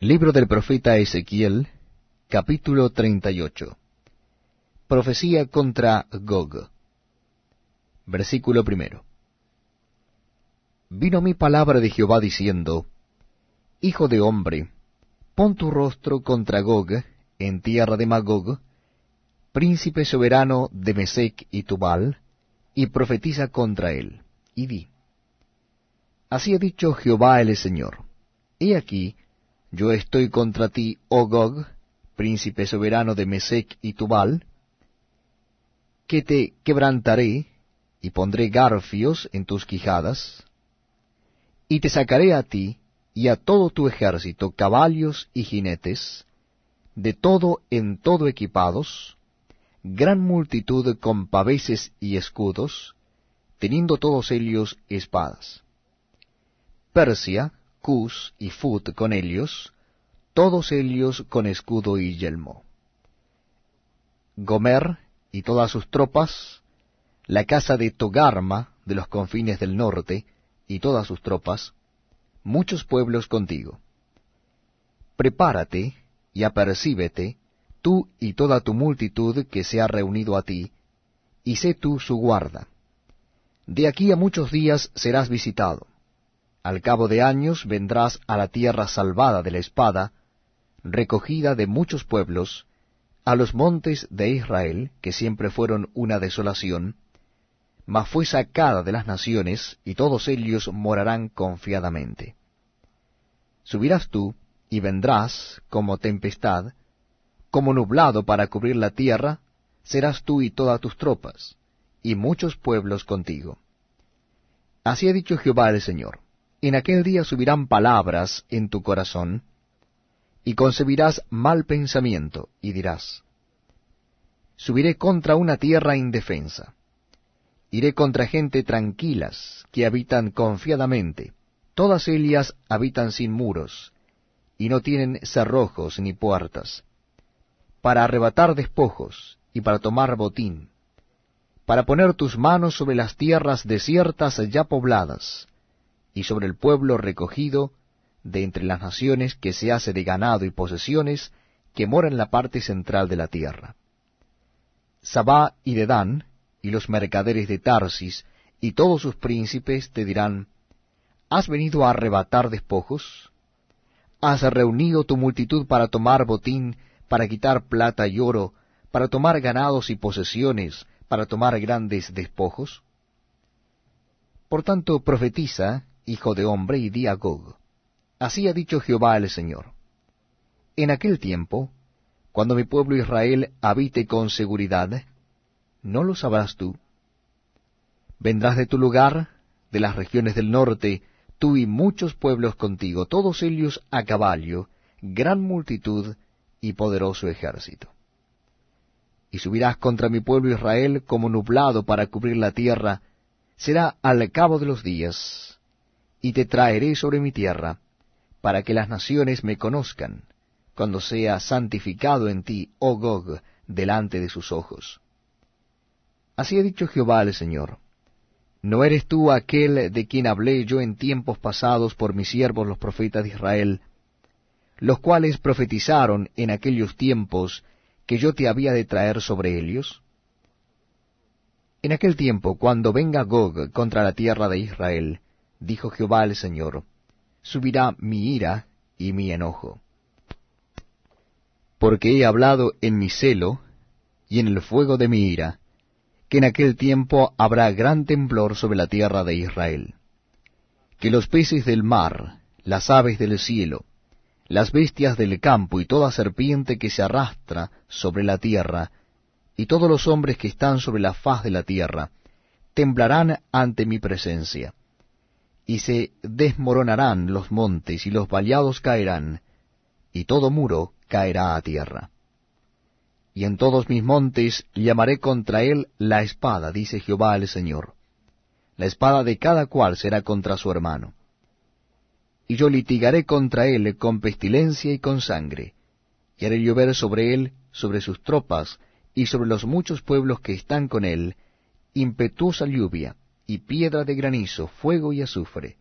Libro del profeta Ezequiel, capítulo 38. Profecía contra Gog. Versículo primero. Vino mi palabra de Jehová diciendo, Hijo de hombre, pon tu rostro contra Gog, en tierra de Magog, príncipe soberano de Mesec y Tubal, y profetiza contra él, y di. Así ha dicho Jehová el Señor. He aquí, yo estoy contra ti, oh Gog, príncipe soberano de Mesec y Tubal, que te quebrantaré y pondré garfios en tus quijadas, y te sacaré a ti y a todo tu ejército caballos y jinetes, de todo en todo equipados, gran multitud con paveses y escudos, teniendo todos ellos espadas. Persia, Cus y Fut con ellos, todos ellos con escudo y yelmo. Gomer y todas sus tropas, la casa de Togarma de los confines del norte y todas sus tropas, muchos pueblos contigo. Prepárate y apercíbete, tú y toda tu multitud que se ha reunido a ti, y sé tú su guarda. De aquí a muchos días serás visitado al cabo de años vendrás a la tierra salvada de la espada, recogida de muchos pueblos, a los montes de Israel, que siempre fueron una desolación, mas fue sacada de las naciones, y todos ellos morarán confiadamente. Subirás tú, y vendrás, como tempestad, como nublado para cubrir la tierra, serás tú y todas tus tropas, y muchos pueblos contigo. Así ha dicho Jehová el Señor en aquel día subirán palabras en tu corazón, y concebirás mal pensamiento, y dirás, Subiré contra una tierra indefensa, iré contra gente tranquilas, que habitan confiadamente, todas ellas habitan sin muros, y no tienen cerrojos ni puertas, para arrebatar despojos, y para tomar botín, para poner tus manos sobre las tierras desiertas ya pobladas, y sobre el pueblo recogido de entre las naciones que se hace de ganado y posesiones que mora en la parte central de la tierra. Sabá y Dedán, y los mercaderes de Tarsis, y todos sus príncipes te dirán, ¿Has venido a arrebatar despojos? ¿Has reunido tu multitud para tomar botín, para quitar plata y oro, para tomar ganados y posesiones, para tomar grandes despojos? Por tanto, profetiza hijo de hombre, y di a Gog, Así ha dicho Jehová el Señor. En aquel tiempo, cuando mi pueblo Israel habite con seguridad, ¿no lo sabrás tú? Vendrás de tu lugar, de las regiones del norte, tú y muchos pueblos contigo, todos ellos a caballo, gran multitud y poderoso ejército. Y subirás contra mi pueblo Israel como nublado para cubrir la tierra, será al cabo de los días, y te traeré sobre mi tierra, para que las naciones me conozcan, cuando sea santificado en ti, oh Gog, delante de sus ojos. Así ha dicho Jehová el Señor. ¿No eres tú aquel de quien hablé yo en tiempos pasados por mis siervos los profetas de Israel, los cuales profetizaron en aquellos tiempos que yo te había de traer sobre ellos? En aquel tiempo, cuando venga Gog contra la tierra de Israel, dijo Jehová el Señor, subirá mi ira y mi enojo. Porque he hablado en mi celo y en el fuego de mi ira, que en aquel tiempo habrá gran temblor sobre la tierra de Israel. Que los peces del mar, las aves del cielo, las bestias del campo y toda serpiente que se arrastra sobre la tierra, y todos los hombres que están sobre la faz de la tierra, temblarán ante mi presencia y se desmoronarán los montes y los vallados caerán, y todo muro caerá a tierra. Y en todos mis montes llamaré contra él la espada, dice Jehová el Señor. La espada de cada cual será contra su hermano. Y yo litigaré contra él con pestilencia y con sangre, y haré llover sobre él, sobre sus tropas, y sobre los muchos pueblos que están con él, impetuosa lluvia, y piedra de granizo, fuego y azufre.